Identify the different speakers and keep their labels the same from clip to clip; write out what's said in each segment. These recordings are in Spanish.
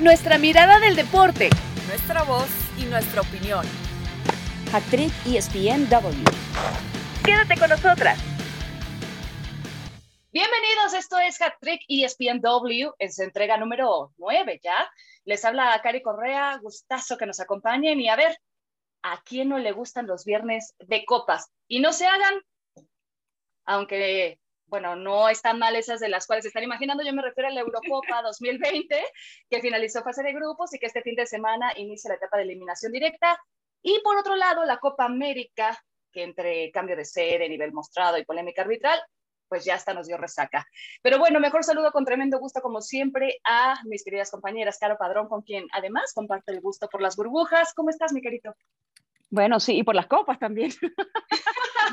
Speaker 1: nuestra mirada del deporte,
Speaker 2: nuestra voz y nuestra opinión.
Speaker 3: Actriz ESPNW.
Speaker 1: Quédate con nosotras.
Speaker 4: Bienvenidos, esto es Hat-Trick ESPNW, en su entrega número 9 ya. Les habla Cari Correa, gustazo que nos acompañen y a ver, ¿a quién no le gustan los viernes de copas? Y no se hagan, aunque, bueno, no están mal esas de las cuales se están imaginando, yo me refiero a la Eurocopa 2020, que finalizó fase de grupos y que este fin de semana inicia la etapa de eliminación directa. Y por otro lado, la Copa América, que entre cambio de sede, nivel mostrado y polémica arbitral, pues ya hasta nos dio resaca. Pero bueno, mejor saludo con tremendo gusto, como siempre, a mis queridas compañeras, Caro Padrón, con quien además comparte el gusto por las burbujas. ¿Cómo estás, mi querido?
Speaker 3: Bueno, sí, y por las copas también.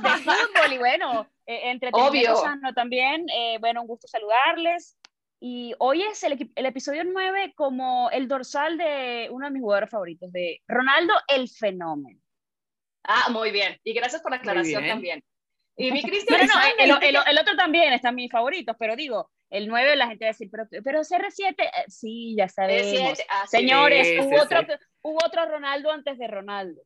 Speaker 3: de fútbol, y bueno, eh, entretenimiento sano también. Eh, bueno, un gusto saludarles. Y hoy es el, el, episodio 9 como el dorsal de uno de mis jugadores favoritos, de Ronaldo el Fenómeno.
Speaker 4: Ah, muy bien. Y gracias por la aclaración también. Y mi Cristian.
Speaker 3: no, el, otro también está en mis favoritos, pero digo, el 9 la gente va a decir, pero, pero CR7, eh, sí, ya sabemos. Ah, Señores, hubo, otro, hubo otro Ronaldo antes de Ronaldo.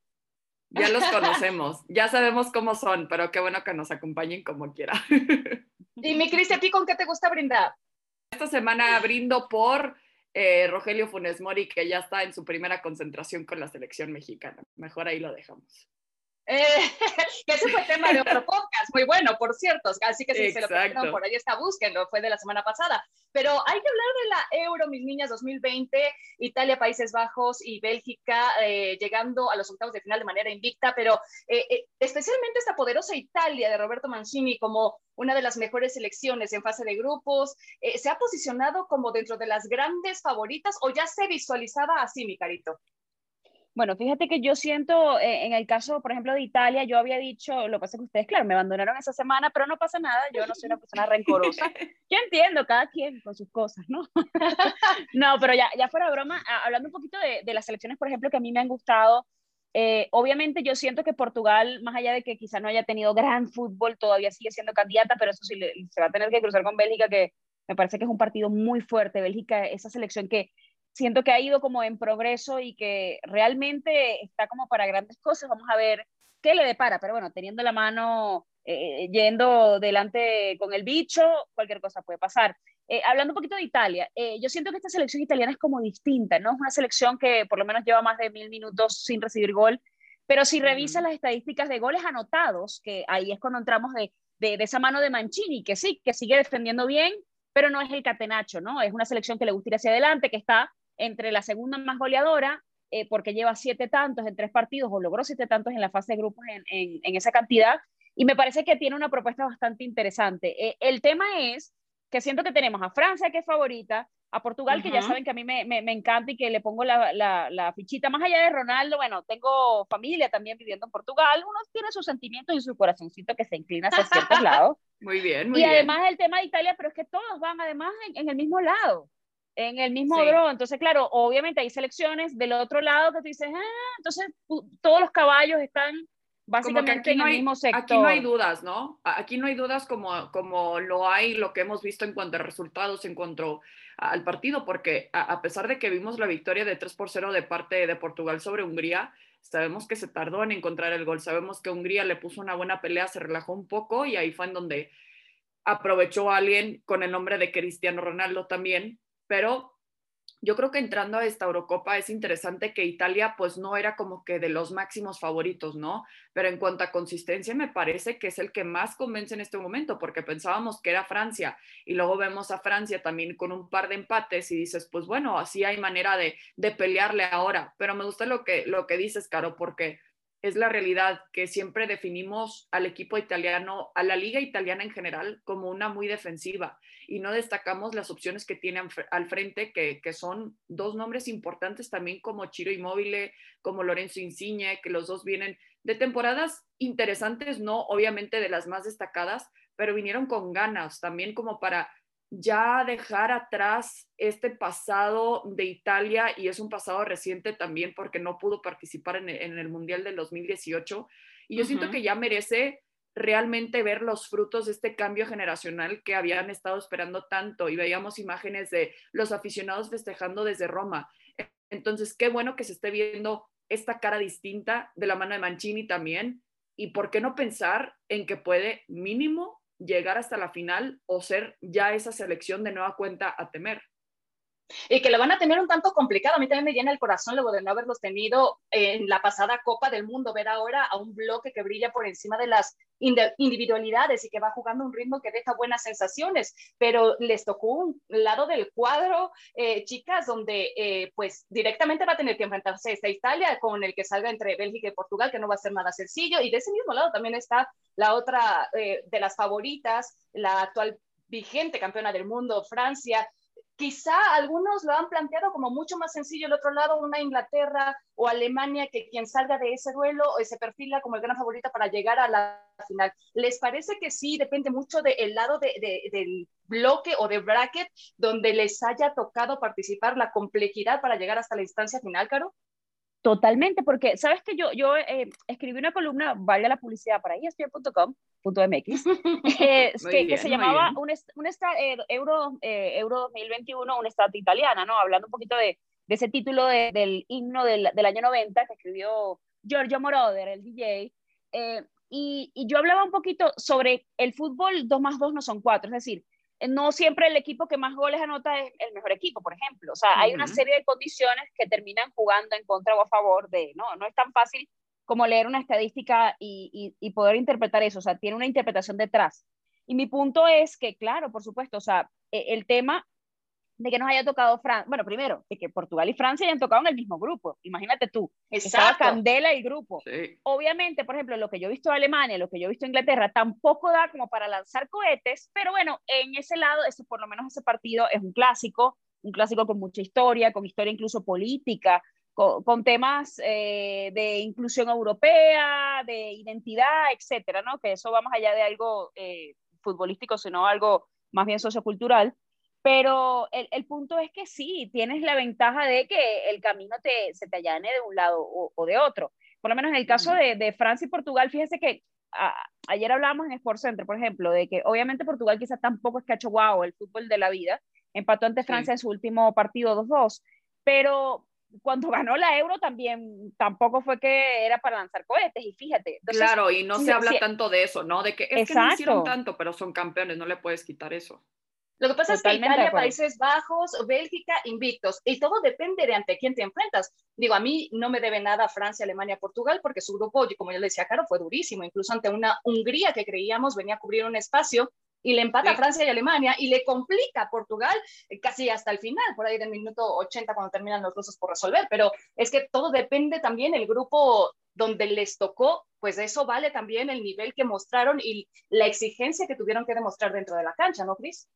Speaker 2: Ya los conocemos, ya sabemos cómo son, pero qué bueno que nos acompañen como quiera.
Speaker 4: Y mi Cristian, ¿a ti con qué te gusta brindar?
Speaker 2: Esta semana brindo por eh, Rogelio Funes Mori, que ya está en su primera concentración con la selección mexicana. Mejor ahí lo dejamos.
Speaker 4: Eh, que ese fue tema de otro podcast, muy bueno, por cierto. Así que si se lo perdieron por ahí está, búsquenlo, fue de la semana pasada. Pero hay que hablar de la Euro, mis niñas, 2020, Italia, Países Bajos y Bélgica eh, llegando a los octavos de final de manera invicta, pero eh, especialmente esta poderosa Italia de Roberto Mancini como una de las mejores selecciones en fase de grupos, ¿se ha posicionado como dentro de las grandes favoritas o ya se visualizaba así, mi carito?
Speaker 3: Bueno, fíjate que yo siento, eh, en el caso, por ejemplo, de Italia, yo había dicho, lo que pasa es que ustedes, claro, me abandonaron esa semana, pero no pasa nada, yo no soy una persona rencorosa. Yo entiendo, cada quien con sus cosas, ¿no? no, pero ya, ya fuera broma, hablando un poquito de, de, las selecciones, por ejemplo, que a mí me han gustado, eh, obviamente yo siento que Portugal, más allá de que quizá no haya tenido gran fútbol, todavía sigue siendo candidata, pero eso sí, se va a tener que cruzar con Bélgica, que me parece que es un partido muy fuerte. Bélgica, esa selección que siento que ha ido como en progreso y que realmente está como para grandes cosas. Vamos a ver qué le depara, pero bueno, teniendo la mano, eh, yendo delante con el bicho, cualquier cosa puede pasar. Eh, hablando un poquito de Italia, eh, yo siento que esta selección italiana es como distinta, ¿no? Es una selección que por lo menos lleva más de mil minutos sin recibir gol, pero si revisas las estadísticas de goles anotados, que ahí es cuando entramos de, de, de esa mano de Mancini, que sí, que sigue defendiendo bien, pero no es el catenacho, ¿no? Es una selección que le gusta ir hacia adelante, que está entre la segunda más goleadora, eh, porque lleva siete tantos en tres partidos o logró siete tantos en la fase de grupos en, en, esa cantidad. Y me parece que tiene una propuesta bastante interesante. Eh, el tema es que siento que tenemos a Francia, que es favorita, a Portugal, que ya saben que a mí me, me, me, encanta y que le pongo la, la, la, fichita. Más allá de Ronaldo, bueno, tengo familia también viviendo en Portugal. Uno tiene sus sentimientos y su corazoncito que se inclina hacia ciertos lados.
Speaker 2: Muy bien, muy
Speaker 3: y
Speaker 2: bien.
Speaker 3: Y además el tema de Italia, pero es que todos van además en, en el mismo lado en el mismo sí. Entonces, claro, obviamente hay selecciones del otro lado que tú dices, ah, entonces todos los caballos están básicamente en
Speaker 2: no
Speaker 3: el
Speaker 2: hay,
Speaker 3: mismo sector.
Speaker 2: Aquí no hay dudas, ¿no? Aquí no hay dudas como, como lo hay, lo que hemos visto en cuanto a resultados, en cuanto al partido, porque a, a pesar de que vimos la victoria de 3 por 0 de parte de Portugal sobre Hungría, sabemos que se tardó en encontrar el gol, sabemos que Hungría le puso una buena pelea, se relajó un poco y ahí fue en donde aprovechó a alguien con el nombre de Cristiano Ronaldo también pero yo creo que entrando a esta Eurocopa es interesante que Italia pues no era como que de los máximos favoritos, ¿no? Pero en cuanto a consistencia me parece que es el que más convence en este momento porque pensábamos que era Francia y luego vemos a Francia también con un par de empates y dices pues bueno, así hay manera de, de pelearle ahora, pero me gusta lo que, lo que dices, Caro, porque es la realidad que siempre definimos al equipo italiano, a la liga italiana en general, como una muy defensiva y no destacamos las opciones que tiene al frente, que, que son dos nombres importantes también como Chiro Immobile, como Lorenzo Insigne, que los dos vienen de temporadas interesantes, no obviamente de las más destacadas, pero vinieron con ganas también como para ya dejar atrás este pasado de Italia y es un pasado reciente también porque no pudo participar en el, en el Mundial del 2018 y yo uh -huh. siento que ya merece realmente ver los frutos de este cambio generacional que habían estado esperando tanto y veíamos imágenes de los aficionados festejando desde Roma. Entonces, qué bueno que se esté viendo esta cara distinta de la mano de Mancini también. Y por qué no pensar en que puede mínimo llegar hasta la final o ser ya esa selección de nueva cuenta a temer
Speaker 4: y que lo van a tener un tanto complicado. A mí también me llena el corazón luego de no haberlos tenido en la pasada Copa del Mundo, ver ahora a un bloque que brilla por encima de las individualidades y que va jugando un ritmo que deja buenas sensaciones, pero les tocó un lado del cuadro, eh, chicas, donde eh, pues directamente va a tener que enfrentarse esta Italia con el que salga entre Bélgica y Portugal, que no va a ser nada sencillo, y de ese mismo lado también está la otra eh, de las favoritas, la actual vigente campeona del mundo, Francia, Quizá algunos lo han planteado como mucho más sencillo el otro lado, una Inglaterra o Alemania que quien salga de ese duelo se perfila como el gran favorito para llegar a la final. ¿Les parece que sí depende mucho del lado del bloque o de bracket donde les haya tocado participar la complejidad para llegar hasta la instancia final, Caro?
Speaker 3: Totalmente, porque sabes que yo, yo eh, escribí una columna, vaya la publicidad para ESPN.com.mx, eh, que, que se llamaba un, un eh, Euro, eh, Euro 2021, un estado italiana, ¿no? Hablando un poquito de, de ese título de, del himno del, del, año 90 que escribió Giorgio Moroder, el DJ, y, y yo hablaba un poquito sobre el fútbol 2 más 2 no son 4, es decir, no siempre el equipo que más goles anota es el mejor equipo, por ejemplo. O sea, hay una serie de condiciones que terminan jugando en contra o a favor de, ¿no? No es tan fácil como leer una estadística y, y, poder interpretar eso, o sea, tiene una interpretación detrás. Y mi punto es que, claro, por supuesto, o sea, e, el tema de que nos haya tocado Francia, bueno, primero, de que Portugal y Francia hayan tocado en el mismo grupo, imagínate tú, estaba Candela y grupo. Obviamente, por ejemplo, lo que yo he visto de Alemania, lo que yo he visto de Inglaterra, tampoco da como para lanzar cohetes, pero bueno, en ese lado, ese, por lo menos ese partido es un clásico, un clásico con mucha historia, con historia incluso política, con, temas eh, de inclusión europea, de identidad, etcétera, ¿no? Que eso va más allá de algo eh, futbolístico, sino algo más bien sociocultural. Pero el, el, punto es que sí, tienes la ventaja de que el camino te, se te allane de un lado o, o de otro. Por lo menos en el caso de, de Francia y Portugal, fíjese que a, ayer hablábamos en Sports Center, por ejemplo, de que obviamente Portugal quizás tampoco es que ha hecho guau el fútbol de la vida, empató ante Francia sí. en su último partido 2-2, pero cuando ganó la Euro también tampoco fue que era para lanzar cohetes y fíjate.
Speaker 2: Entonces, claro, y no se habla tanto de eso, ¿no? De que es Exacto. que no hicieron tanto, pero son campeones, no le puedes quitar eso.
Speaker 4: Lo que pasa Totalmente es que Italia, Países Bajos, Bélgica, invictos. Y todo depende de ante quién te enfrentas. Digo, a mí no me debe nada Francia, Alemania, Portugal, porque su grupo, como yo le decía, Caro, fue durísimo. Incluso ante una Hungría que creíamos venía a cubrir un espacio y le empata sí. a Francia y Alemania y le complica a Portugal casi hasta el final, por ahí del minuto 80 cuando terminan los rusos por resolver. Pero es que todo depende también el grupo donde les tocó, pues eso vale también el nivel que mostraron y la exigencia que tuvieron que demostrar dentro de la cancha, ¿no, Cris?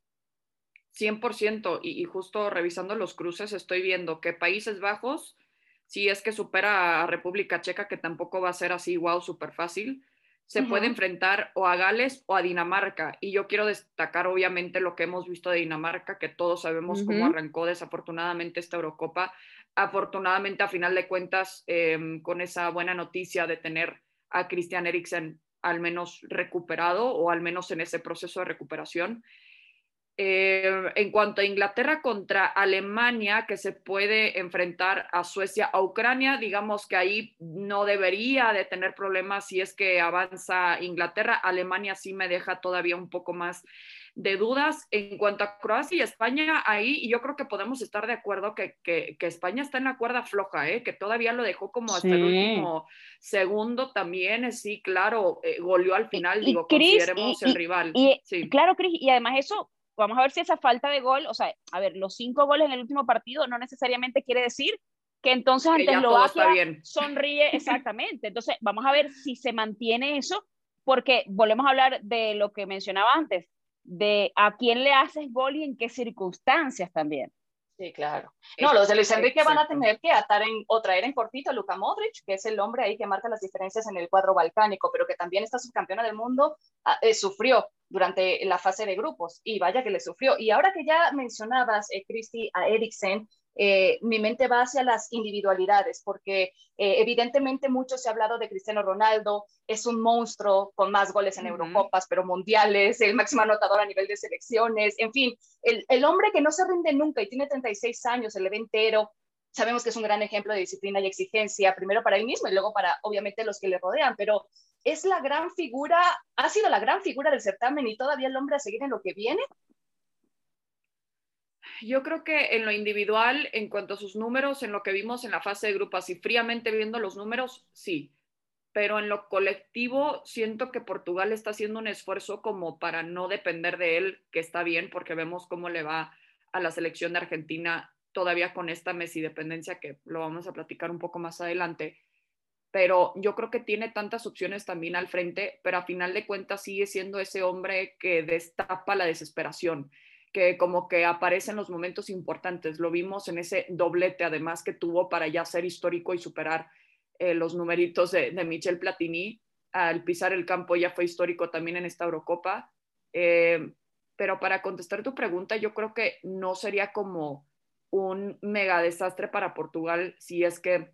Speaker 2: 100%, y, y, justo revisando los cruces estoy viendo que Países Bajos, si es que supera a República Checa, que tampoco va a ser así, wow, súper fácil, se uh -huh. puede enfrentar o a Gales o a Dinamarca. Y yo quiero destacar obviamente lo que hemos visto de Dinamarca, que todos sabemos uh -huh. cómo arrancó desafortunadamente esta Eurocopa. Afortunadamente, a final de cuentas, eh, con esa buena noticia de tener a Christian Eriksen al menos recuperado o al menos en ese proceso de recuperación. Eh, en cuanto a Inglaterra contra Alemania, que se puede enfrentar a Suecia, a Ucrania, digamos que ahí no debería de tener problemas si es que avanza Inglaterra. Alemania sí me deja todavía un poco más de dudas. En cuanto a Croacia y España, ahí yo creo que podemos estar de acuerdo que, que, que España está en la cuerda floja, ¿eh? que todavía lo dejó como hasta sí. el último segundo también, sí, claro, eh, goleó al final, y, digo, Chris, consideremos y, el rival.
Speaker 3: Y, sí. Claro, Cris, y además eso vamos a ver si esa falta de gol, o sea, a ver, los cinco goles en el último partido no necesariamente quiere decir que entonces ante Eslovaquia sonríe exactamente. Entonces, vamos a ver si se mantiene eso, porque volvemos a hablar de lo que mencionaba antes, de a quién le haces gol y en qué circunstancias también.
Speaker 4: Sí, claro. No, los de Luis Enrique van a tener que atar en, o traer en cortito a Luka Modric, que es el hombre ahí que marca las diferencias en el cuadro balcánico, pero que también está subcampeona del mundo, eh, sufrió durante la fase de grupos y vaya que le sufrió. Y ahora que ya mencionabas, eh, Cristi, a Eriksen, eh, mi mente va hacia las individualidades, porque eh, evidentemente mucho se ha hablado de Cristiano Ronaldo, es un monstruo con más goles en Eurocopas, pero mundiales, el máximo anotador a nivel de selecciones, en fin, el, el hombre que no se rinde nunca y tiene 36 años, el le entero, sabemos que es un gran ejemplo de disciplina y exigencia, primero para él mismo y luego para, obviamente, los que le rodean, pero es la gran figura, ha sido la gran figura del certamen y todavía el hombre a seguir en lo que viene.
Speaker 2: Yo creo que en lo individual, en cuanto a sus números, en lo que vimos en la fase de grupos, y fríamente viendo los números, sí. Pero en lo colectivo, siento que Portugal está haciendo un esfuerzo como para no depender de él, que está bien, porque vemos cómo le va a la selección de Argentina todavía con esta Messi dependencia que lo vamos a platicar un poco más adelante. Pero yo creo que tiene tantas opciones también al frente, pero a final de cuentas sigue siendo ese hombre que destapa la desesperación, que como que aparece en los momentos importantes. Lo vimos en ese doblete además que tuvo para ya ser histórico y superar eh, los numeritos de, Michel Platini. Al pisar el campo ya fue histórico también en esta Eurocopa. Eh, pero para contestar tu pregunta, yo creo que no sería como un mega desastre para Portugal si es que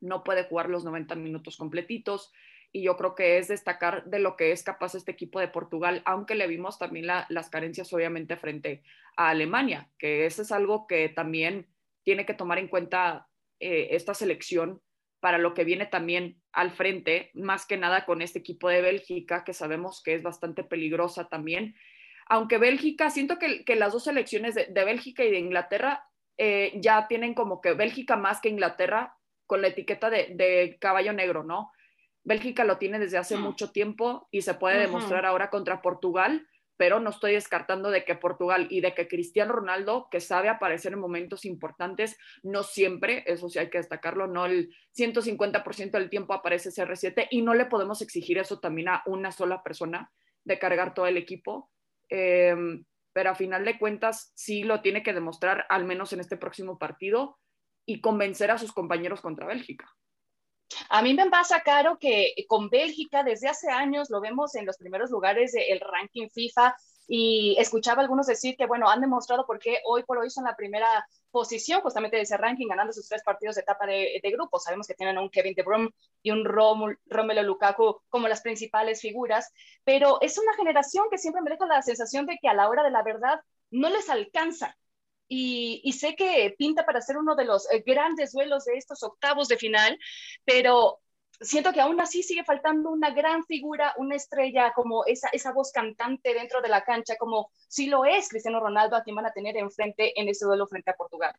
Speaker 2: no puede jugar los 90 minutos completitos. Y yo creo que es destacar de lo que es capaz este equipo de Portugal, aunque le vimos también las carencias obviamente frente a Alemania, que eso es algo que también tiene que tomar en cuenta eh, esta selección para lo que viene también al frente, más que nada con este equipo de Bélgica, que sabemos que es bastante peligrosa también. Aunque Bélgica, siento que, las dos selecciones de Bélgica y de Inglaterra eh, ya tienen como que Bélgica más que Inglaterra con la etiqueta de, caballo negro, ¿no? Bélgica lo tiene desde hace mm. mucho tiempo y se puede demostrar ahora contra Portugal, pero no estoy descartando de que Portugal y de que Cristiano Ronaldo, que sabe aparecer en momentos importantes, no siempre, eso sí hay que destacarlo, no el 150% del tiempo aparece CR7 y no le podemos exigir eso también a una sola persona de cargar todo el equipo. Eh, pero a final de cuentas sí lo tiene que demostrar al menos en este próximo partido y convencer a sus compañeros contra Bélgica.
Speaker 4: A mí me pasa, Caro, que con Bélgica desde hace años lo vemos en los primeros lugares del ranking FIFA y escuchaba algunos decir que, bueno, han demostrado por qué hoy por hoy son la primera posición justamente de ese ranking, ganando sus tres partidos de etapa de, grupo. Sabemos que tienen a un Kevin De Bruyne y un Romelu Lukaku como las principales figuras, pero es una generación que siempre me deja la sensación de que a la hora de la verdad no les alcanza. Y, y sé que pinta para ser uno de los eh, grandes duelos de estos octavos de final, pero siento que aún así sigue faltando una gran figura, una estrella, como esa, esa voz cantante dentro de la cancha, como si lo es Cristiano Ronaldo, a quien van a tener enfrente en ese duelo frente a Portugal.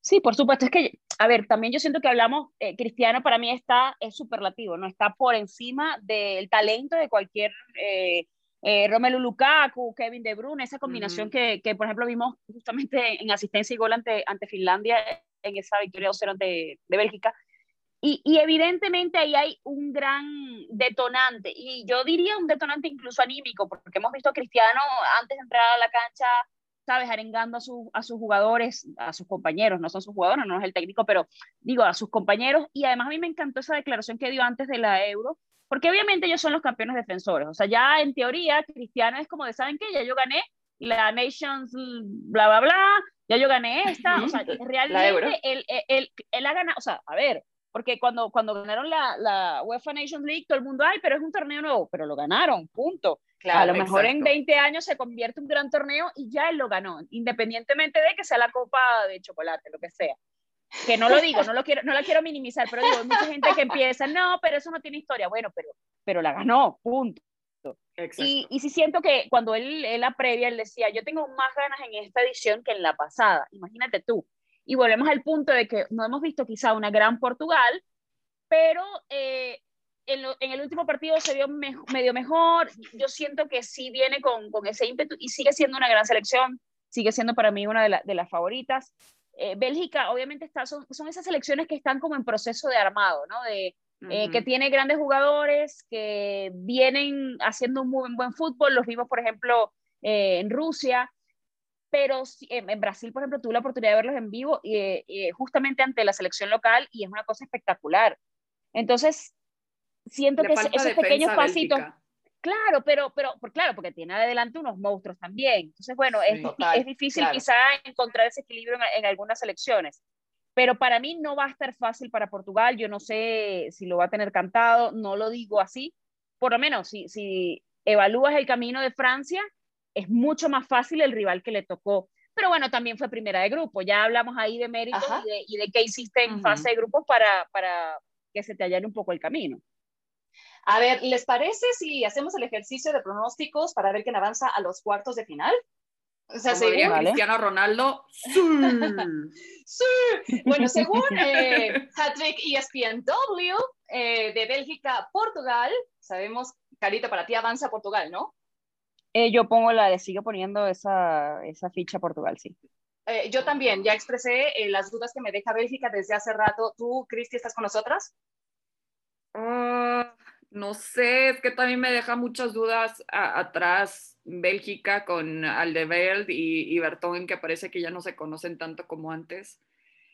Speaker 3: Sí, por supuesto. Es que, a ver, también yo siento que hablamos, eh, Cristiano para mí está, es superlativo, ¿no? Está por encima del talento de cualquier eh, eh, Romelu Lukaku, Kevin De Bruyne, esa combinación que, que, por ejemplo, vimos justamente en asistencia y gol ante, ante Finlandia en esa victoria 2-0 ante de Bélgica. Y, evidentemente ahí hay un gran detonante, y yo diría un detonante incluso anímico, porque hemos visto a Cristiano antes de entrar a la cancha, sabes, arengando a, a sus jugadores, a sus compañeros, no son sus jugadores, no es el técnico, pero digo, a sus compañeros, y además a mí me encantó esa declaración que dio antes de la Euro, porque obviamente ellos son los campeones defensores, o sea, ya en teoría Cristiano es como de, ¿saben qué? Ya yo gané la Nations, bla, bla, bla, ya yo gané esta, o sea, realmente él, él, él, él ha ganado, o sea, a ver, porque cuando, cuando ganaron la, la, UEFA Nations League, todo el mundo, ay, pero es un torneo nuevo, pero lo ganaron, punto. a lo mejor en 20 años se convierte un gran torneo y ya él lo ganó, independientemente de que sea la copa de chocolate, lo que sea. Que no lo digo, no, lo quiero, no la quiero minimizar, pero digo, hay mucha gente que empieza, no, pero eso no tiene historia. Bueno, pero, pero la ganó, punto. Y, y sí siento que cuando él, él la previa, él decía, yo tengo más ganas en esta edición que en la pasada. Imagínate tú, y volvemos al punto de que no hemos visto quizá una gran Portugal, pero eh, en, el último partido se vio medio mejor. Yo siento que sí viene con, con, ese ímpetu y sigue siendo una gran selección, sigue siendo para mí una de, de las favoritas. Eh, Bélgica, obviamente, está, son, son, esas selecciones que están como en proceso de armado, ¿no? De, eh, que tiene grandes jugadores, que vienen haciendo un muy buen fútbol. Los vimos, por ejemplo, en Rusia pero en Brasil, por ejemplo, tuve la oportunidad de verlos en vivo y, eh, justamente ante la selección local y es una cosa espectacular. Entonces, siento que esos pequeños pasitos, Claro, pero, pero, por, claro, porque tiene adelante unos monstruos también. Entonces, bueno,
Speaker 2: Sí,
Speaker 3: es,
Speaker 4: total,
Speaker 3: es difícil
Speaker 4: claro.
Speaker 3: quizá encontrar ese equilibrio en, en algunas selecciones. Pero para mí no va a estar fácil para Portugal. Yo no sé si lo va a tener cantado, no lo digo así. Por lo menos, si, si evalúas el camino de Francia, es mucho más fácil el rival que le tocó. Pero bueno, también fue primera de grupo. Ya hablamos ahí de méritos y de, y de qué hiciste en fase de grupos para, para que se te allane un poco el camino.
Speaker 4: A ver, ¿les parece si hacemos el ejercicio de pronósticos para ver quién avanza a los cuartos de final? O sea, según,
Speaker 3: Vale.
Speaker 2: Cristiano Ronaldo, sí.
Speaker 4: sí, bueno, según eh, Hattrick ESPNW eh, de Bélgica, Portugal, sabemos, Carita, para ti avanza Portugal, ¿no?
Speaker 3: Eh, yo pongo la de, sigue poniendo esa, esa ficha a Portugal, sí.
Speaker 4: Eh, yo también, ya expresé eh, las dudas que me deja Bélgica desde hace rato. ¿Tú, Cristi, estás con nosotras?
Speaker 2: Ah, no sé, es que también me deja muchas dudas a- atrás Bélgica con Aldeveld y, y Bertón, que parece que ya no se conocen tanto como antes.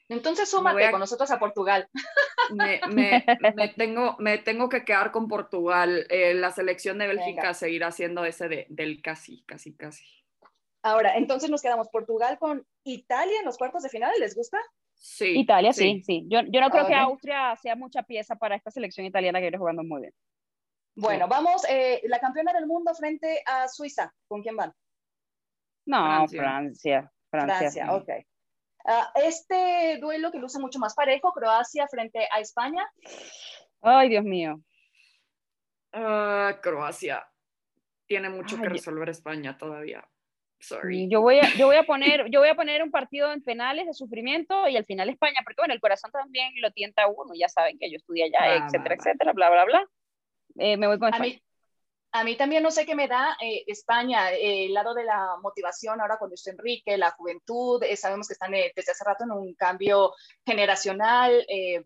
Speaker 4: Entonces súmate
Speaker 2: a-
Speaker 4: con nosotros a Portugal.
Speaker 2: Me, me- me tengo, me tengo que quedar con Portugal. Eh, la selección de Bélgica
Speaker 4: Venga.
Speaker 2: seguirá siendo ese de- del casi, casi, casi.
Speaker 4: Ahora, entonces nos quedamos Portugal con Italia en los cuartos de final. ¿Les gusta?
Speaker 2: Sí.
Speaker 3: Italia, sí, sí. Yo, yo no creo que
Speaker 4: Ok.
Speaker 3: Austria sea mucha pieza para esta selección italiana que viene jugando muy bien.
Speaker 4: Bueno, vamos, eh, la campeona del mundo frente a Suiza. ¿Con quién van?
Speaker 3: No,
Speaker 2: Francia.
Speaker 3: Francia. Francia.
Speaker 4: Francia,
Speaker 3: sí.
Speaker 4: ok. Ah, este duelo que luce mucho más parejo, Croacia frente a España.
Speaker 3: Ay, Dios mío.
Speaker 2: Ah, Croacia. Tiene mucho
Speaker 3: Ay,
Speaker 2: que resolver España todavía. Sorry.
Speaker 3: Yo voy, a, yo, voy a poner, yo voy a poner un partido en penales de sufrimiento y al final España, porque bueno, el corazón también lo tienta a uno, ya saben que yo estudié allá,
Speaker 2: Va,
Speaker 3: etcétera,
Speaker 2: va, va.
Speaker 3: etcétera, bla, bla, bla. Eh, me voy con
Speaker 4: A
Speaker 3: España.
Speaker 4: mí, a mí también no sé qué me da eh, España, eh, el lado de la motivación ahora con Luis Enrique, la juventud, eh, sabemos que están eh, desde hace rato en un cambio generacional. eh,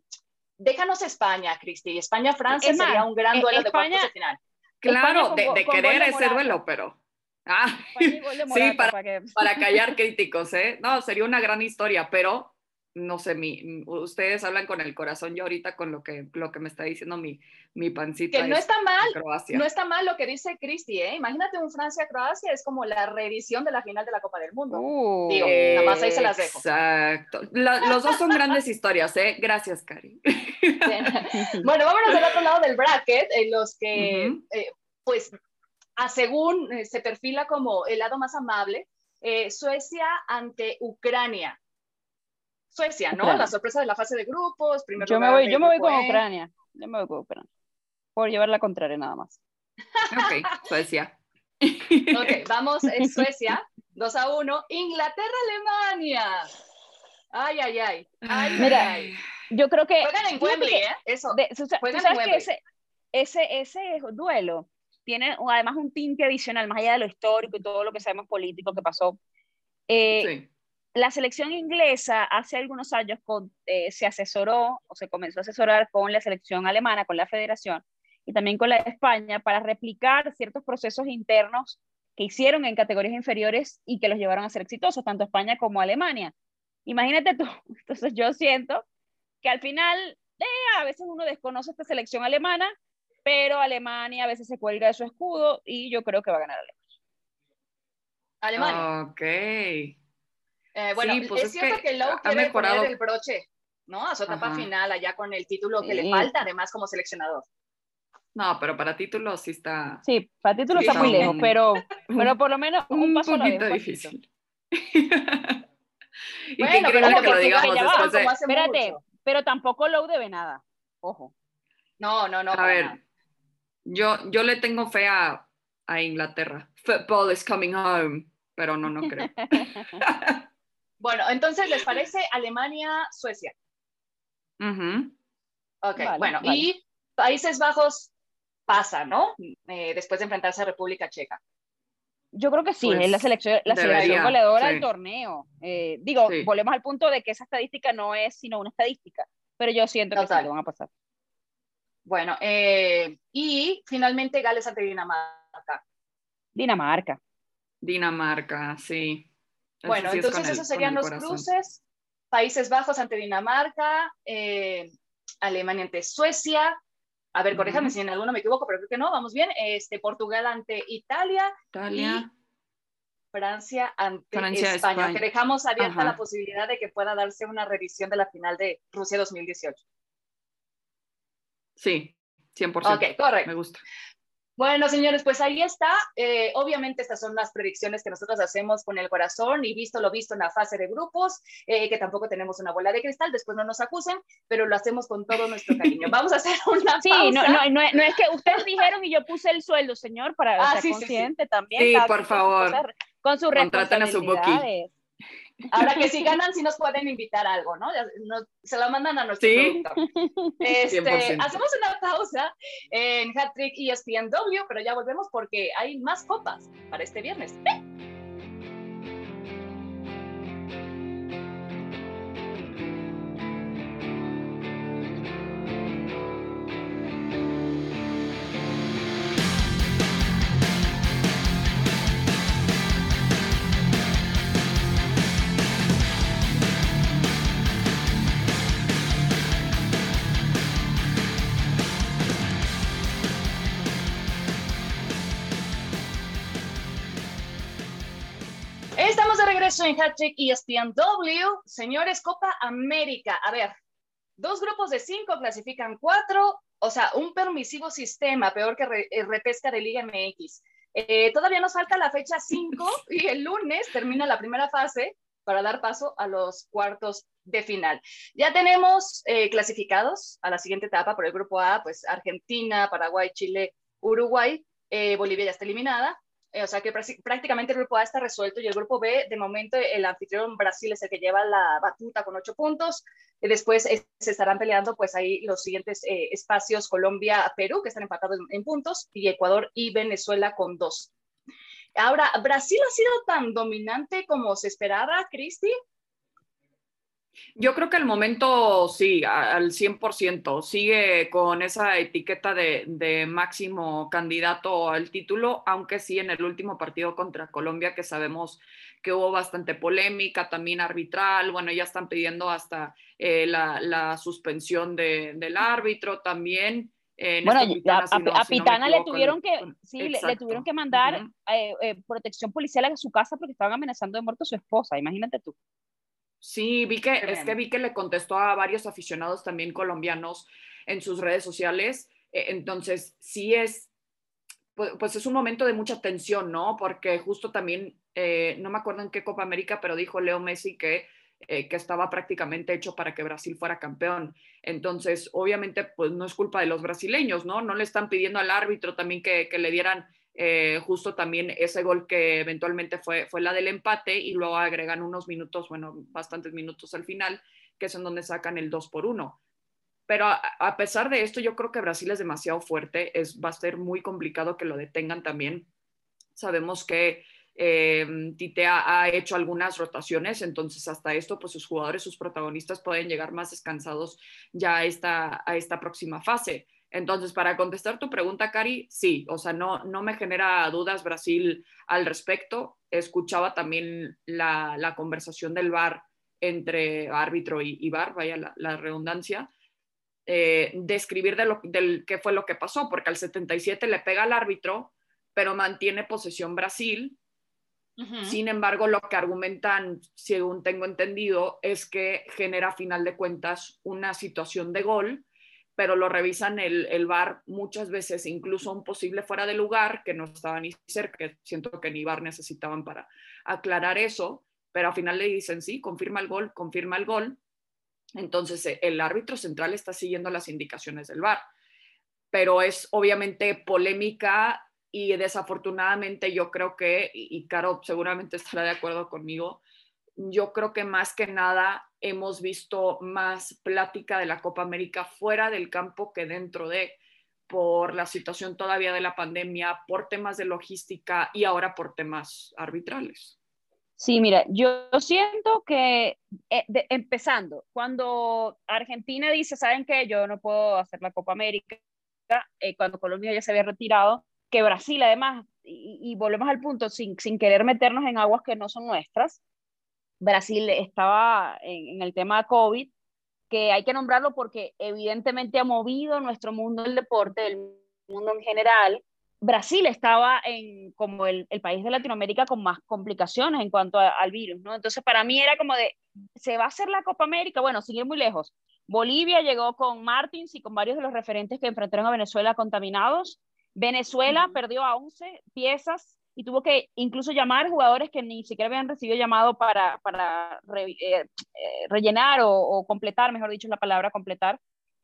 Speaker 4: déjanos España, Cristi. España-Francia
Speaker 3: Es
Speaker 4: sería un gran
Speaker 3: eh,
Speaker 4: duelo de
Speaker 3: España-
Speaker 4: cuartos de final.
Speaker 2: Claro, de,
Speaker 3: con go-
Speaker 2: de
Speaker 3: con
Speaker 2: querer
Speaker 3: de
Speaker 2: ese duelo, pero. Ah,
Speaker 3: de
Speaker 2: Sí, para-
Speaker 3: para
Speaker 2: callar críticos, ¿eh? No, sería una gran historia, pero no sé, mi, ustedes hablan con el corazón, yo ahorita con lo que, lo que me está diciendo mi, mi pancita.
Speaker 4: Que no
Speaker 2: es
Speaker 4: está mal,
Speaker 2: Croacia.
Speaker 4: no está mal lo que dice Cristi, ¿eh? Imagínate un Francia-Croacia, es como la reedición de la final de la Copa del Mundo.
Speaker 3: Uh,
Speaker 4: Digo, nada más ahí se las dejo.
Speaker 2: Exacto. La- los dos son grandes historias, ¿eh? Gracias, Cari.
Speaker 4: Bueno, vámonos del otro lado del bracket, en los que, eh, pues, a según eh, se perfila como el lado más amable, eh, Suecia ante Ucrania. Suecia, ¿no?
Speaker 3: Ucrania.
Speaker 4: La sorpresa de la fase de grupos, primer
Speaker 3: yo me voy, yo me voy con. Ucrania. Yo me voy con Ucrania. Por llevar la contraria nada más.
Speaker 2: Ok, Suecia.
Speaker 4: Ok, vamos, en Suecia, 2 a 1. Inglaterra-Alemania. Ay, ay, ay. ay,
Speaker 3: Mira,
Speaker 4: ay.
Speaker 3: Yo creo que
Speaker 4: Juegan en Wembley,
Speaker 3: que-
Speaker 4: ¿eh? Eso.
Speaker 3: de- o sea, tú
Speaker 4: Juegan en
Speaker 3: que ese, ese duelo tiene además un tinte adicional, más allá de lo histórico y todo lo que sabemos político que pasó. Eh,
Speaker 2: Sí.
Speaker 3: La selección inglesa hace algunos años con- eh, se asesoró o se comenzó a asesorar con la selección alemana, con la federación y también con la de España para replicar ciertos procesos internos que hicieron en categorías inferiores y que los llevaron a ser exitosos, tanto España como Alemania. Imagínate tú, entonces yo siento que al final eh, a veces uno desconoce esta selección alemana, pero Alemania a veces se cuelga de su escudo y yo creo que va a ganar Alemania.
Speaker 4: Alemania.
Speaker 2: Ok.
Speaker 4: Eh, bueno,
Speaker 2: Sí, pues
Speaker 4: es,
Speaker 2: es
Speaker 4: cierto
Speaker 2: que
Speaker 4: que, Lowe quiere
Speaker 2: mejorado.
Speaker 4: poner el broche, ¿no? A su etapa
Speaker 2: Ajá.
Speaker 4: final, allá con el título que le
Speaker 3: Sí.
Speaker 4: falta, además como seleccionador.
Speaker 2: No, pero para títulos sí está
Speaker 3: Sí, para título
Speaker 2: Sí,
Speaker 3: está muy lejos, pero, pero por lo menos un,
Speaker 2: un
Speaker 3: paso a la vez.
Speaker 2: poquito difícil. y
Speaker 4: Bueno, pero
Speaker 2: que lo digamos después de...
Speaker 3: Espérate,
Speaker 4: mucho.
Speaker 3: pero tampoco Lowe debe nada. Ojo.
Speaker 4: No, no, no.
Speaker 2: A ver,
Speaker 4: nada.
Speaker 2: yo, yo le tengo fe a, a Inglaterra. Football is coming home, pero no, no creo.
Speaker 4: Bueno, entonces, ¿les parece Alemania-Suecia?
Speaker 2: Ujú.
Speaker 4: Ok,
Speaker 3: Vale,
Speaker 4: bueno,
Speaker 3: vale.
Speaker 4: y Países Bajos pasa, ¿no? Eh, después de enfrentarse a República Checa.
Speaker 3: Yo creo que sí,
Speaker 2: Pues,
Speaker 3: es la selección, la
Speaker 2: debería,
Speaker 3: selección goleadora
Speaker 2: sí.
Speaker 3: del torneo. Eh, digo,
Speaker 2: Sí.
Speaker 3: volvemos al punto de que esa estadística no es sino una estadística, pero yo siento que sí lo van a pasar.
Speaker 4: Bueno, eh, y finalmente Gales ante Dinamarca.
Speaker 3: Dinamarca.
Speaker 2: Dinamarca, sí.
Speaker 4: Bueno,
Speaker 2: sí
Speaker 4: entonces
Speaker 2: el-
Speaker 4: esos serían los
Speaker 2: corazón.
Speaker 4: cruces. Países Bajos ante Dinamarca, eh, Alemania ante Suecia. A ver, corríjame si en alguno me equivoco, pero creo que no, vamos bien. Este, Portugal ante Italia.
Speaker 2: Italia.
Speaker 4: Francia ante
Speaker 2: Francia,
Speaker 4: España,
Speaker 2: España.
Speaker 4: que dejamos abierta
Speaker 2: Ajá.
Speaker 4: la posibilidad de que pueda darse una revisión de la final de Rusia 2018.
Speaker 2: Sí, 100%.
Speaker 4: Ok, correcto.
Speaker 2: Me gusta.
Speaker 4: Bueno, señores, pues ahí está. Eh, obviamente estas son las predicciones que nosotros hacemos con el corazón y visto lo visto en la fase de grupos, eh, que tampoco tenemos una bola de cristal, después no nos acusen, pero lo hacemos con todo nuestro cariño. Vamos a hacer una
Speaker 3: Sí,
Speaker 4: pausa.
Speaker 3: no, no, no, es- no es que ustedes dijeron y yo puse el sueldo, señor, para
Speaker 4: Ah,
Speaker 3: ser
Speaker 4: sí, sí, sí.
Speaker 3: consciente también.
Speaker 2: Sí, por favor.
Speaker 3: Con sus
Speaker 2: Contraten a su Buki.
Speaker 4: Ahora que si ganan, sí nos pueden invitar a algo, ¿no? Nos- se la mandan a nuestro
Speaker 2: Sí.
Speaker 4: productor. Este,
Speaker 2: 100%.
Speaker 4: hacemos una pausa en Hat Trick ESPNW, pero ya volvemos porque hay más copas para este viernes. Estamos regreso en Hattrick ESPNW. Señores, Copa América. A ver, dos grupos de cinco clasifican cuatro, o sea, un permisivo sistema, peor que re- eh, repesca de Liga MX. Eh, todavía nos falta la fecha 5 y el lunes termina la primera fase para dar paso a los cuartos de final. Ya tenemos eh, clasificados a la siguiente etapa por el grupo A, pues Argentina, Paraguay, Chile, Uruguay, eh, Bolivia ya está eliminada, o sea que prácti- prácticamente el grupo A está resuelto y el grupo B, de momento, el anfitrión Brasil es el que lleva la batuta con ocho puntos. Y después eh, se estarán peleando, pues ahí los siguientes eh, espacios: Colombia, Perú, que están empatados en, en puntos, y Ecuador y Venezuela con dos. Ahora, ¿Brasil ha sido tan dominante como se esperaba, Cristi?
Speaker 2: Yo creo que al momento sí, al 100%. Sigue con esa etiqueta de, de máximo candidato al título, aunque sí en el último partido contra Colombia, que sabemos que hubo bastante polémica, también arbitral. Bueno, ya están pidiendo hasta eh, la, la suspensión de- del árbitro también. En
Speaker 3: Bueno,
Speaker 2: esta
Speaker 3: a,
Speaker 2: Pitana, si
Speaker 3: a-
Speaker 2: no-
Speaker 3: a
Speaker 2: si no me
Speaker 3: Pitana le tuvieron que,
Speaker 2: con-
Speaker 3: sí, le- tuvieron que mandar eh, protección policial a su casa porque estaban amenazando de muerte a su esposa, imagínate tú.
Speaker 2: Sí, vi que, es que vi que le contestó a varios aficionados también colombianos en sus redes sociales. Eh, Entonces, sí es, pues, pues es un momento de mucha tensión, ¿no? Porque justo también, eh, no me acuerdo en qué Copa América, pero dijo Leo Messi que, eh, que estaba prácticamente hecho para que Brasil fuera campeón. Entonces, obviamente, pues no es culpa de los brasileños, ¿no? No le están pidiendo al árbitro también que, que le dieran eh, justo también ese gol que eventualmente fue, fue la del empate y luego agregan unos minutos, bueno, bastantes minutos al final, que es en donde sacan el 2 por 1. Pero a, pesar de esto, yo creo que Brasil es demasiado fuerte, es, va a ser muy complicado que lo detengan también. Sabemos que eh, Tite ha, hecho algunas rotaciones, entonces hasta esto, pues sus jugadores, sus protagonistas pueden llegar más descansados ya esta, a esta próxima fase. Entonces, para contestar tu pregunta, Cari, sí, o sea, no, no me genera dudas Brasil al respecto. Escuchaba también la, la conversación del VAR entre árbitro y, y VAR, vaya la, la redundancia, eh, describir de lo, del qué fue lo que pasó, porque al 77 le pega al árbitro, pero mantiene posesión Brasil. Sin embargo, lo que argumentan, según tengo entendido, es que genera a final de cuentas una situación de gol pero lo revisan el, el VAR muchas veces, incluso un posible fuera de lugar, que no estaba ni cerca, siento que ni VAR necesitaban para aclarar eso, pero al final le dicen, sí, confirma el gol, confirma el gol. Entonces, eh, el árbitro central está siguiendo las indicaciones del VAR, pero es obviamente polémica y desafortunadamente yo creo que, y Caro seguramente estará de acuerdo conmigo, yo creo que más que nada hemos visto más plática de la Copa América fuera del campo que dentro de, por la situación todavía de la pandemia, por temas de logística y ahora por temas arbitrales.
Speaker 3: Sí, mira, yo siento que eh, de, empezando, cuando Argentina dice, ¿saben qué? Yo no puedo hacer la Copa América, eh, cuando Colombia ya se había retirado, que Brasil además, y, y volvemos al punto, sin, sin querer meternos en aguas que no son nuestras, Brasil estaba en, en, el tema COVID, que hay que nombrarlo porque evidentemente ha movido nuestro mundo del deporte, el mundo en general. Brasil estaba en como el, el país de Latinoamérica con más complicaciones en cuanto al virus, ¿no? Entonces para mí era como de, ¿se va a hacer la Copa América? Bueno, sigue muy lejos. Bolivia llegó con Martins y con varios de los referentes que enfrentaron a Venezuela contaminados. Venezuela perdió a 11 piezas y tuvo que incluso llamar jugadores que ni siquiera habían recibido llamado para, para eh, eh, rellenar o, completar, mejor dicho, la palabra completar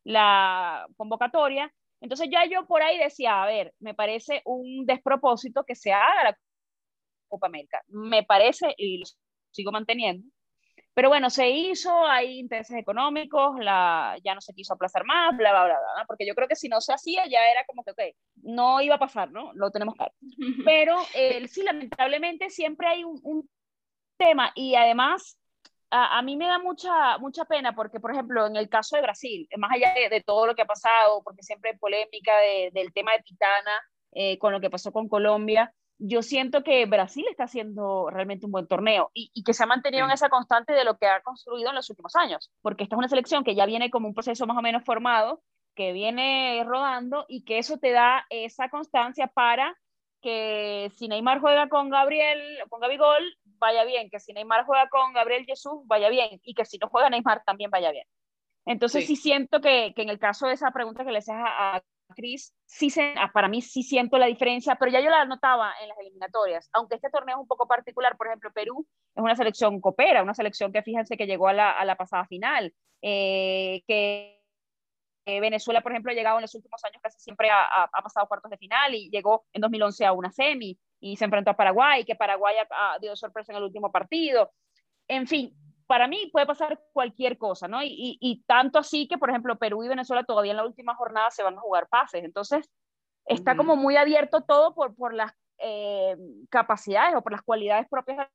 Speaker 3: la convocatoria. Entonces ya yo por ahí decía, a ver, me parece un despropósito que se haga la Copa América. Me parece, y lo sigo manteniendo, pero bueno, se hizo, hay intereses económicos, la, ya no se quiso aplazar más, bla, bla, bla, bla, porque yo creo que si no se hacía ya era como que, ok, no iba a pasar, ¿no? Lo tenemos claro. Pero eh, sí, lamentablemente siempre hay un, tema y además a, a, mí me da mucha, mucha pena porque, por ejemplo, en el caso de Brasil, más allá de, todo lo que ha pasado, porque siempre hay polémica del tema de Pitana eh, con lo que pasó con Colombia, yo siento que Brasil está haciendo realmente un buen torneo y, que se ha mantenido en esa constante de lo que ha construido en los últimos años, porque esta es una selección que ya viene como un proceso más o menos formado, que viene rodando y que eso te da esa constancia para que si Neymar juega con Gabriel, con Gabigol, vaya bien, que si Neymar juega con Gabriel Jesús, vaya bien, y que si no juega Neymar también vaya bien. Entonces sí, siento que, que, en el caso de esa pregunta que le haces a, Cris, sí ah, para mí sí siento la diferencia, pero ya yo la notaba en las eliminatorias, aunque este torneo es un poco particular, por ejemplo, Perú es una selección copera, una selección que fíjense que llegó a la, a la pasada final, eh, que Venezuela, por ejemplo, ha llegado en los últimos años casi siempre ha, pasado cuartos de final y llegó en 2011 a una semi y se enfrentó a Paraguay, que Paraguay ha, ha dio sorpresa en el último partido. En fin, para mí puede pasar cualquier cosa, ¿no? Y, y, tanto así que, por ejemplo, Perú y Venezuela todavía en la última jornada se van a jugar pases. Entonces, está como muy abierto todo por, por las eh, capacidades o por las cualidades propias de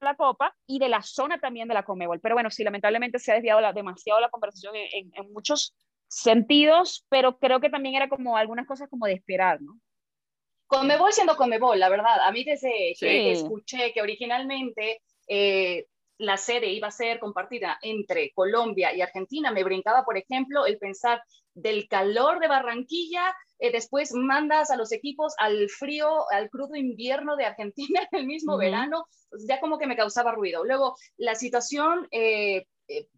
Speaker 3: la Copa y de la zona también de la Comebol. Pero bueno, sí, lamentablemente se ha desviado la, demasiado la conversación en, en, muchos sentidos, pero creo que también era como algunas cosas como de esperar, ¿no?
Speaker 4: Comebol siendo Comebol, la verdad. A mí desde que escuché que originalmente eh, la sede iba a ser compartida entre Colombia y Argentina, me brincaba, por ejemplo, el pensar del calor de Barranquilla, eh, después mandas a los equipos al frío, al crudo invierno de Argentina en el mismo verano, ya como que me causaba ruido. Luego, la situación eh, eh,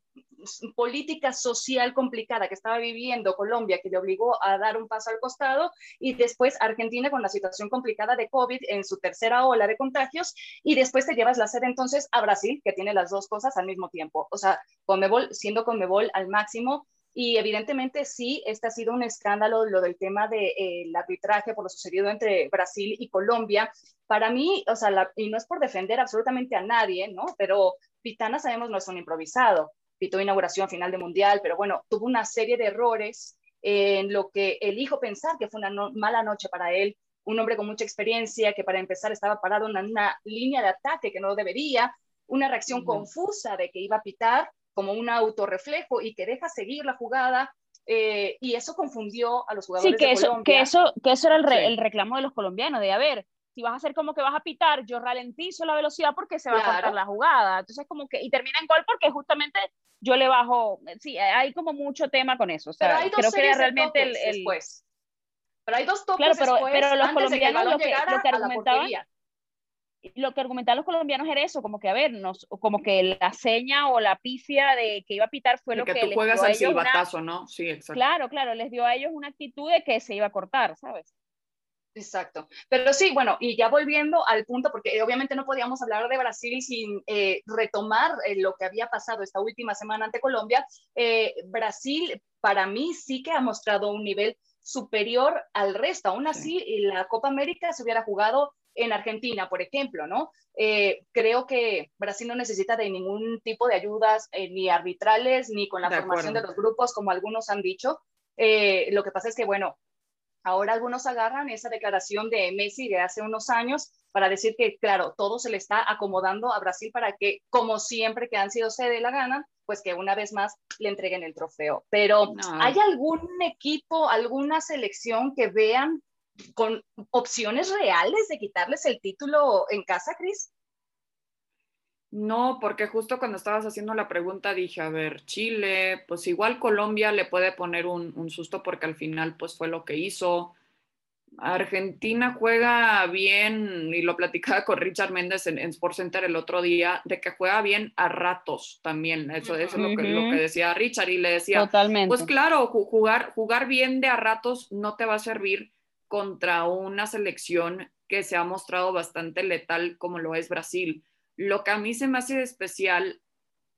Speaker 4: política social complicada que estaba viviendo Colombia, que le obligó a dar un paso al costado, y después Argentina con la situación complicada de COVID en su tercera ola de contagios, y después te llevas la sede entonces a Brasil, que tiene las dos cosas al mismo tiempo. O sea, Conmebol, siendo Conmebol al máximo, y evidentemente sí, este ha sido un escándalo, lo del tema del de, eh, arbitraje por lo sucedido entre Brasil y Colombia. Para mí, o sea, y no es por defender absolutamente a nadie, ¿no? Pero Pitana sabemos no es un improvisado pitó inauguración final de mundial, pero bueno, tuvo una serie de errores en lo que elijo pensar que fue una mala noche para él, un hombre con mucha experiencia que para empezar estaba parado en una, línea de ataque que no debería, una reacción confusa de que iba a pitar como un autorreflejo y que deja seguir la jugada. Eh, y eso confundió a los jugadores
Speaker 3: sí, que
Speaker 4: de
Speaker 3: eso,
Speaker 4: Colombia.
Speaker 3: Que eso, que eso era el, el reclamo de los colombianos, de a ver, si vas a hacer como que vas a pitar, yo ralentizo la velocidad porque se va a cortar la jugada. Entonces, como que, y termina en gol porque justamente yo le bajo, sí, hay como mucho tema con eso. O sea,
Speaker 4: pero hay dos
Speaker 3: creo que realmente
Speaker 4: el,
Speaker 3: el,
Speaker 4: después. Pero hay dos toques
Speaker 3: claro, pero,
Speaker 4: después,
Speaker 3: pero los
Speaker 4: colombianos
Speaker 3: lo que, lo que argumentaban lo que argumentaban los colombianos era eso, como que a ver, nos, como que la seña o la pifia de que iba a pitar fue lo
Speaker 2: que,
Speaker 3: que
Speaker 2: tú
Speaker 3: les
Speaker 2: juegas
Speaker 3: dio
Speaker 2: al silbatazo,
Speaker 3: una,
Speaker 2: ¿no? Sí, exacto.
Speaker 3: Claro, claro, les dio a ellos una actitud de que se iba a cortar, ¿sabes?
Speaker 4: Exacto. Pero sí, bueno, y ya volviendo al punto, porque obviamente no podíamos hablar de Brasil sin eh, retomar eh, lo que había pasado esta última semana ante Colombia. Eh, Brasil, para mí, sí que ha mostrado un nivel superior al resto. Aún así, sí. la Copa América se hubiera jugado en Argentina, por ejemplo, ¿no? creo que Brasil no necesita de ningún tipo de ayudas, ni arbitrales, ni con la de formación acuerdo. de los grupos, como algunos han dicho. lo que pasa es que, bueno, Ahora algunos agarran esa declaración de Messi de hace unos años para decir que, claro, todo se le está acomodando a Brasil para que, como siempre que han sido sede la gana, pues que una vez más le entreguen el trofeo. Pero, no. ¿hay algún equipo, alguna selección que vean con opciones reales de quitarles el título en casa, Cris?
Speaker 2: No, porque justo cuando estabas haciendo la pregunta dije, a ver, Chile, pues igual Colombia le puede poner un, susto porque al final pues fue lo que hizo. Argentina juega bien, y lo platicaba con Richard Méndez en, Sports Center el otro día, de que juega bien a ratos también. Eso, es lo que, lo que, decía Richard y le decía,
Speaker 3: Totalmente.
Speaker 2: pues claro, jugar, jugar bien de a ratos no te va a servir contra una selección que se ha mostrado bastante letal como lo es Brasil lo que a mí se me hace especial,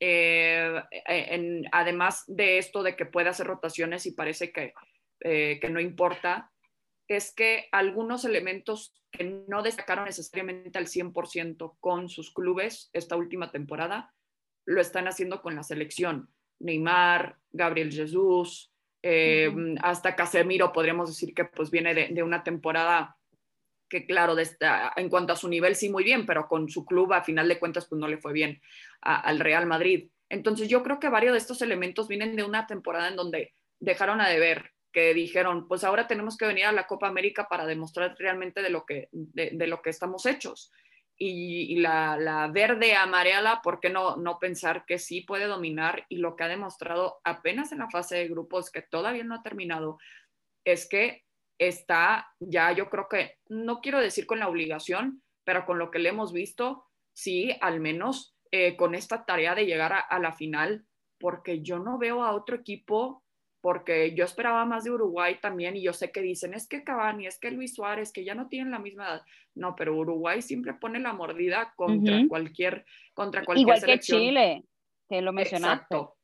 Speaker 2: eh, en, además de esto de que puede hacer rotaciones y parece que, eh, que no importa, es que algunos elementos que no destacaron necesariamente al 100% con sus clubes esta última temporada, lo están haciendo con la selección. Neymar, Gabriel Jesús, eh, hasta Casemiro, podríamos decir que pues viene de, de una temporada que claro, de en cuanto a su nivel sí muy bien, pero con su club a final de cuentas pues no le fue bien al Real Madrid. Entonces yo creo que varios de estos elementos vienen de una temporada en donde dejaron a deber, que dijeron, pues ahora tenemos que venir a la Copa América para demostrar realmente de lo que, de, lo que estamos hechos. Y, la, la, verde amarela, ¿por qué no, no pensar que sí puede dominar? Y lo que ha demostrado apenas en la fase de grupos, que todavía no ha terminado, es que está ya, yo creo que, no quiero decir con la obligación, pero con lo que le hemos visto, sí, al menos eh, con esta tarea de llegar a, la final, porque yo no veo a otro equipo, porque yo esperaba más de Uruguay también, y yo sé que dicen, es que Cavani, es que Luis Suárez, que ya no tienen la misma edad. No, pero Uruguay siempre pone la mordida contra cualquier, contra cualquier
Speaker 3: Igual
Speaker 2: selección.
Speaker 3: que Chile, que lo mencionaste.
Speaker 2: Exacto,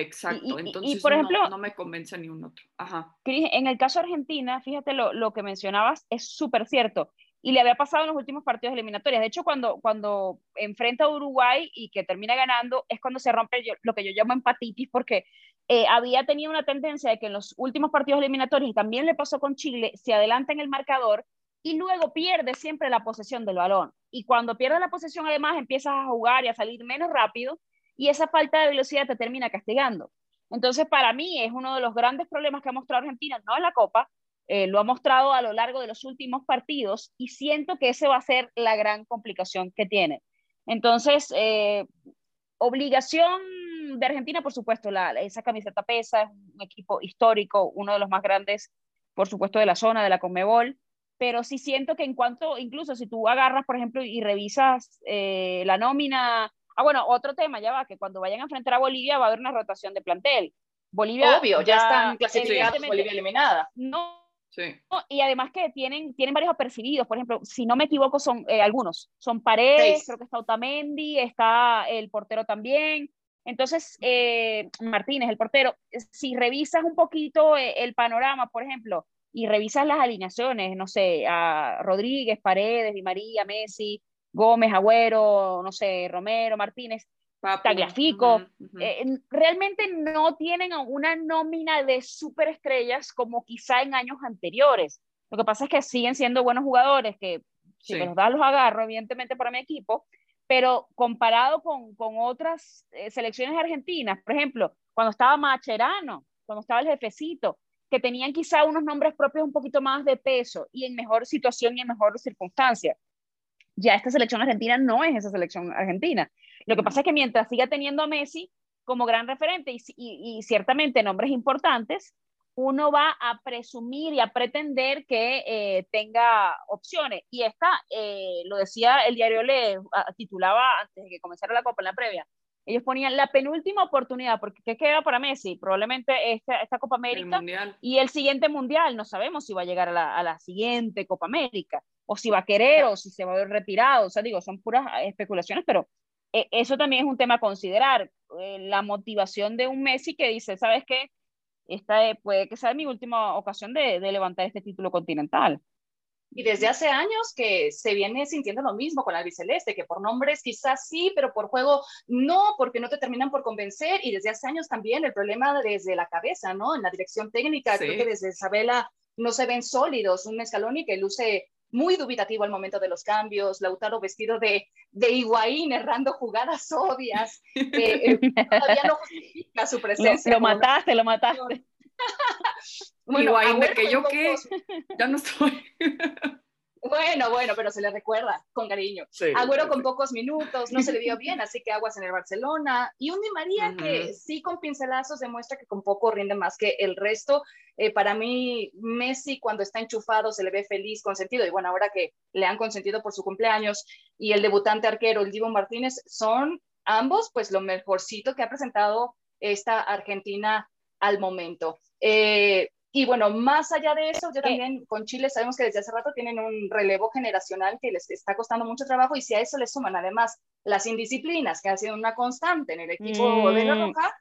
Speaker 2: entonces por ejemplo, no, me convence ni un otro. Ajá.
Speaker 3: en el caso de Argentina, fíjate lo, lo que mencionabas, es súper cierto. Y le había pasado en los últimos partidos eliminatorios. De hecho, cuando, cuando enfrenta a Uruguay y que termina ganando, es cuando se rompe lo que yo llamo empatitis, porque eh, había tenido una tendencia de que en los últimos partidos eliminatorios, y también le pasó con Chile, se adelanta en el marcador y luego pierde siempre la posesión del balón. Y cuando pierde la posesión, además, empiezas a jugar y a salir menos rápido y esa falta de velocidad te termina castigando. Entonces, para mí es uno de los grandes problemas que ha mostrado Argentina, no en la Copa, eh, lo ha mostrado a lo largo de los últimos partidos y siento que ese va a ser la gran complicación que tiene. Entonces, eh, obligación de Argentina, por supuesto, la, esa camiseta pesa, es un equipo histórico, uno de los más grandes, por supuesto, de la zona, de la Conmebol, pero sí siento que en cuanto, incluso si tú agarras, por ejemplo, y revisas eh, la nómina Ah, bueno, otro tema ya va, que cuando vayan a enfrentar a Bolivia va a haber una rotación de plantel. Bolivia.
Speaker 4: Obvio, ya, están clasificados, Bolivia eliminada.
Speaker 3: No. Sí. y además que tienen, tienen varios apercibidos, por ejemplo, si no me equivoco, son eh, algunos. Son Paredes, creo que está Otamendi, está el portero también. Entonces, eh, Martínez, el portero, si revisas un poquito eh, el panorama, por ejemplo, y revisas las alineaciones, no sé, a Rodríguez, Paredes, Di María, Messi, Gómez, Agüero, no sé, Romero, Martínez, Tagliafico, eh, realmente no tienen una nómina de superestrellas como quizá en años anteriores. Lo que pasa es que siguen siendo buenos jugadores, que si me los da los agarro, evidentemente, para mi equipo, pero comparado con, con otras eh, selecciones argentinas, por ejemplo, cuando estaba Macherano, cuando estaba el jefecito, que tenían quizá unos nombres propios un poquito más de peso y en mejor situación y en mejor circunstancia ya esta selección argentina no es esa selección argentina. Lo que pasa es que mientras siga teniendo a Messi como gran referente y, ciertamente nombres importantes, uno va a presumir y a pretender que eh, tenga opciones. Y esta, eh, lo decía el diario Le, titulaba antes de que comenzara la Copa en la previa, ellos ponían la penúltima oportunidad, porque ¿qué queda para Messi? Probablemente esta, esta Copa América y el siguiente Mundial. No sabemos si va a llegar a la, a la siguiente Copa América o si va a querer o si se va a ver retirado. O sea, digo, son puras especulaciones, pero eh, eso también es un tema a considerar. Eh, la motivación de un Messi que dice, ¿sabes qué? Esta puede que sea mi última ocasión de, de levantar este título continental.
Speaker 4: Y desde hace años que se viene sintiendo lo mismo con la albiceleste, que por nombres quizás sí, pero por juego no, porque no te terminan por convencer. Y desde hace años también el problema desde la cabeza, ¿no? En la dirección técnica, creo que desde Isabela no se ven sólidos. Un Scaloni que luce muy dubitativo al momento de los cambios, Lautaro vestido de, de Higuaín, errando jugadas obvias, eh, todavía no justifica su presencia.
Speaker 3: Lo, mataste, lo mataste.
Speaker 2: Bueno, de que yo qué, ya no estoy.
Speaker 4: Bueno, bueno, pero se le recuerda con cariño. Agüero con pocos minutos, no se le dio bien, así que aguas en el Barcelona. Y un Di María que sí con pincelazos demuestra que con poco rinde más que el resto. Eh, para mí, Messi cuando está enchufado se le ve feliz, consentido. Y bueno, ahora que le han consentido por su cumpleaños y el debutante arquero, el Divo Martínez, son ambos pues lo mejorcito que ha presentado esta Argentina al momento. Eh, y bueno, más allá de eso, yo también con Chile sabemos que desde hace rato tienen un relevo generacional que les está costando mucho trabajo y si a eso le suman además las indisciplinas que han sido una constante en el equipo de la mm. Roja,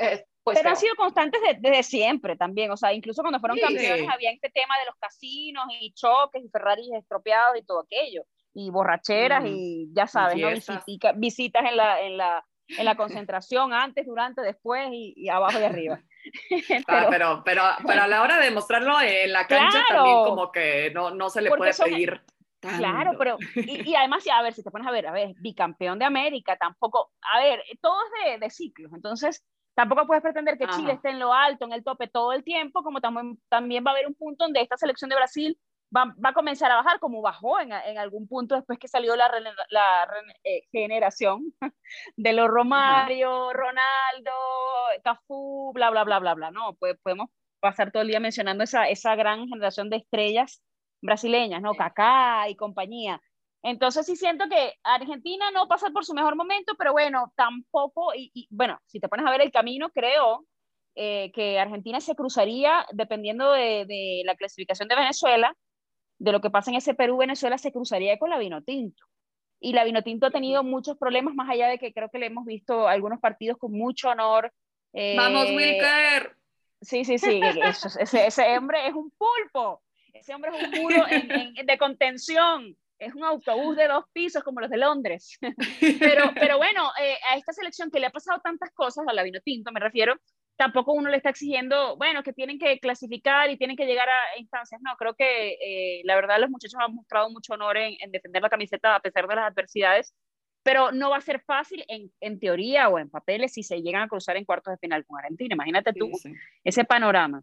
Speaker 3: eh, pues Pero han sido constantes desde, siempre también, o sea, incluso cuando fueron campeones había este tema de los casinos y choques y Ferraris estropeados y todo aquello, y borracheras y ya sabes, ¿no? visitas en la, en la en la concentración, antes, durante, después y, abajo y arriba.
Speaker 2: Ah, pero, pero, pero, a la hora de mostrarlo en la cancha también como que no, no se le puede pedir.
Speaker 3: Claro, pero y, además, a ver, si te pones a ver, a ver, bicampeón de América, tampoco, a ver, todo es de, de ciclos, entonces tampoco puedes pretender que Chile esté en lo alto, en el tope todo el tiempo, como también, también va a haber un punto donde esta selección de Brasil va, va, a comenzar a bajar como bajó en, en algún punto después que salió la, la eh, generación de los Romario, Ronaldo, Cafú, bla, bla, bla, bla, bla, ¿no? Pues podemos pasar todo el día mencionando esa, esa gran generación de estrellas brasileñas, ¿no? Kaká y compañía. Entonces sí siento que Argentina no pasa por su mejor momento, pero bueno, tampoco, y, y bueno, si te pones a ver el camino, creo eh, que Argentina se cruzaría, dependiendo de, de, la clasificación de Venezuela, de lo que pasa en ese Perú-Venezuela se cruzaría con la Vinotinto. Y la Vinotinto ha tenido muchos problemas, más allá de que creo que le hemos visto algunos partidos con mucho honor.
Speaker 2: Eh, ¡Vamos, Wilker!
Speaker 3: Sí, sí, sí, ese, ese, hombre es un pulpo, ese hombre es un muro de contención, es un autobús de dos pisos como los de Londres. pero, pero bueno, eh, a esta selección que le ha pasado tantas cosas, a la Vinotinto me refiero, tampoco uno le está exigiendo, bueno, que tienen que clasificar y tienen que llegar a instancias. No, creo que eh, la verdad los muchachos han mostrado mucho honor en, defender la camiseta a pesar de las adversidades, pero no va a ser fácil en, en, teoría o en papeles si se llegan a cruzar en cuartos de final con Argentina. Imagínate tú ese panorama.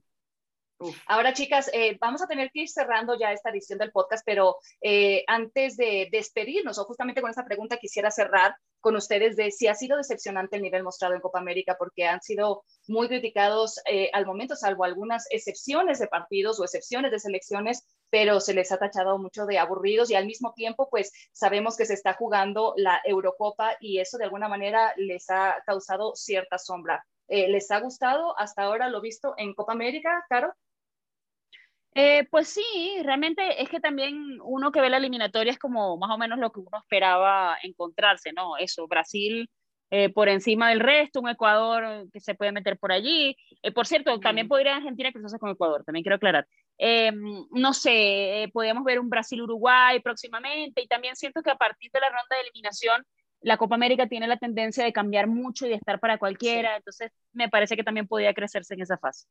Speaker 4: Ahora, chicas, eh, vamos a tener que ir cerrando ya esta edición del podcast, pero eh, antes de despedirnos, o justamente con esta pregunta quisiera cerrar con ustedes de si ha sido decepcionante el nivel mostrado en Copa América, porque han sido muy criticados eh, al momento, salvo algunas excepciones de partidos o excepciones de selecciones, pero se les ha tachado mucho de aburridos y al mismo tiempo, pues sabemos que se está jugando la Eurocopa y eso de alguna manera les ha causado cierta sombra. ¿Les ha gustado hasta ahora lo visto en Copa América, Caro?
Speaker 3: Eh, pues sí, realmente es que también uno que ve la eliminatoria es como más o menos lo que uno esperaba encontrarse, ¿no? Eso, Brasil eh, por encima del resto, un Ecuador que se puede meter por allí. Eh, por cierto, también podría Argentina cruzarse con Ecuador, también quiero aclarar. no sé, podríamos ver un Brasil-Uruguay próximamente y también siento que a partir de la ronda de eliminación la Copa América tiene la tendencia de cambiar mucho y de estar para cualquiera, entonces me parece que también podría crecerse en esa fase.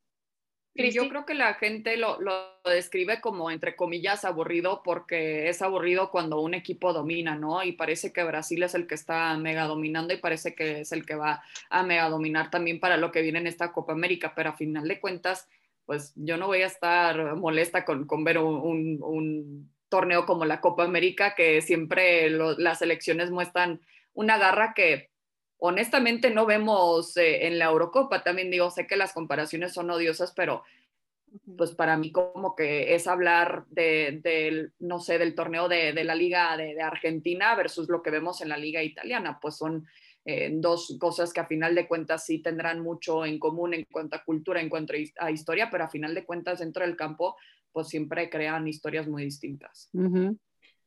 Speaker 2: Yo creo que la gente lo, lo, describe como, entre comillas, aburrido porque es aburrido cuando un equipo domina, ¿no? Y parece que Brasil es el que está mega dominando y parece que es el que va a mega dominar también para lo que viene en esta Copa América, pero a final de cuentas, pues yo no voy a estar molesta con, con ver un, un, torneo como la Copa América, que siempre las elecciones muestran una garra que honestamente no vemos eh, en la Eurocopa. También digo, sé que las comparaciones son odiosas, pero pues para mí como que es hablar de, no sé, del torneo de, la Liga de, Argentina versus lo que vemos en la Liga Italiana. Pues son eh, dos cosas que a final de cuentas sí tendrán mucho en común en cuanto a cultura, en cuanto a historia, pero a final de cuentas dentro del campo pues siempre crean historias muy distintas.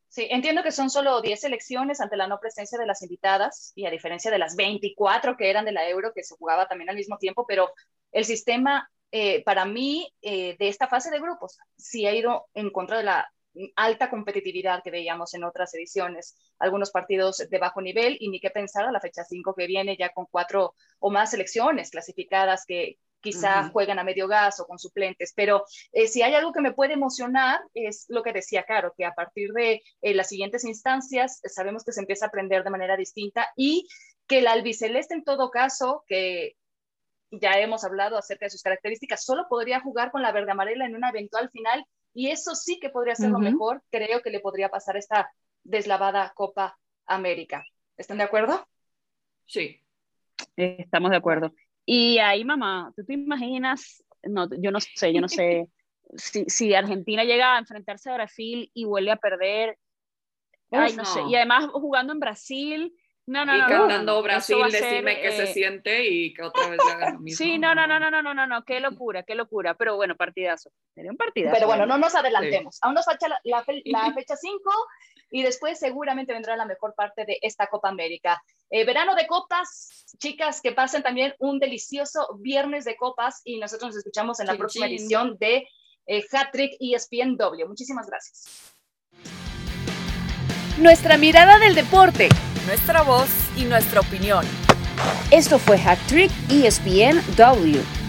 Speaker 4: Sí, entiendo que son solo 10 elecciones ante la no presencia de las invitadas y a diferencia de las 24 que eran de la Euro, que se jugaba también al mismo tiempo, pero el sistema eh, para mí eh, de esta fase de grupos sí ha ido en contra de la alta competitividad que veíamos en otras ediciones, algunos partidos de bajo nivel y ni qué pensar a la fecha 5 que viene ya con cuatro o más selecciones clasificadas que, quizá juegan a medio gas o con suplentes, pero eh, si hay algo que me puede emocionar es lo que decía Caro, que a partir de eh, las siguientes instancias sabemos que se empieza a aprender de manera distinta y que el albiceleste en todo caso, que ya hemos hablado acerca de sus características, solo podría jugar con la verde amarela en una eventual final Y eso sí que podría ser lo mejor, creo que le podría pasar esta deslavada Copa América. ¿Están de acuerdo?
Speaker 2: Sí.
Speaker 3: Estamos de acuerdo. Y ahí, mamá, ¿tú te imaginas? No, yo no sé, yo no sé. si, si Argentina llega a enfrentarse a Brasil y vuelve a perder, ay, no, sé. Y además jugando en Brasil, no, no,
Speaker 2: y
Speaker 3: no.
Speaker 2: cantando Brasil, decime que se eh, siente y que otra vez haga lo mismo.
Speaker 3: Sí, no, no, no, no, no, no, no, no, qué locura, qué locura. Pero bueno, partidazo. Sería un partidazo.
Speaker 4: Pero bueno, no nos adelantemos. Aún nos falta la, la, la fecha 5 y después seguramente vendrá la mejor parte de esta Copa América. Eh, verano de copas, chicas, que pasen también un delicioso viernes de copas y nosotros nos escuchamos en la próxima edición de eh, Hat Trick ESPNW. Muchísimas gracias.
Speaker 1: Nuestra mirada del deporte,
Speaker 5: nuestra voz y nuestra opinión.
Speaker 3: Esto fue Hat Trick ESPNW.